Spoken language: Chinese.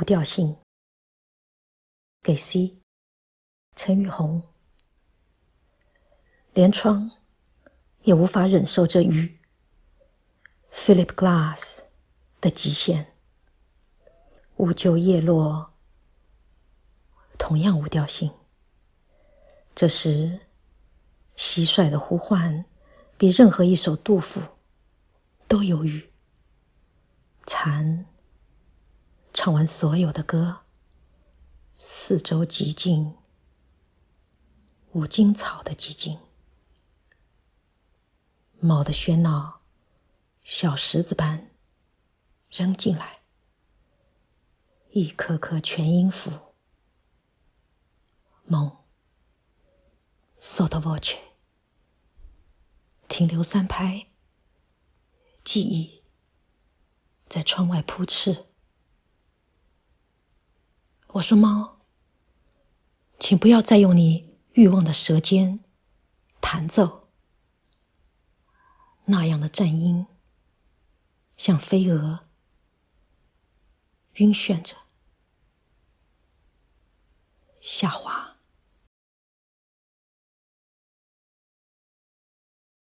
无调性。给 C，陈玉红。连窗也无法忍受这雨。Philip Glass 的极限。午就叶落，同样无调性。这时，蟋蟀的呼唤比任何一首杜甫都忧郁。蝉唱完所有的歌，四周寂静，无荆草的寂静。猫的喧闹，小石子般扔进来，一颗颗全音符。梦，sotto voce，停留三拍，记忆在窗外扑翅。我说：“猫，请不要再用你欲望的舌尖弹奏。”那样的战音，像飞蛾晕眩着下滑。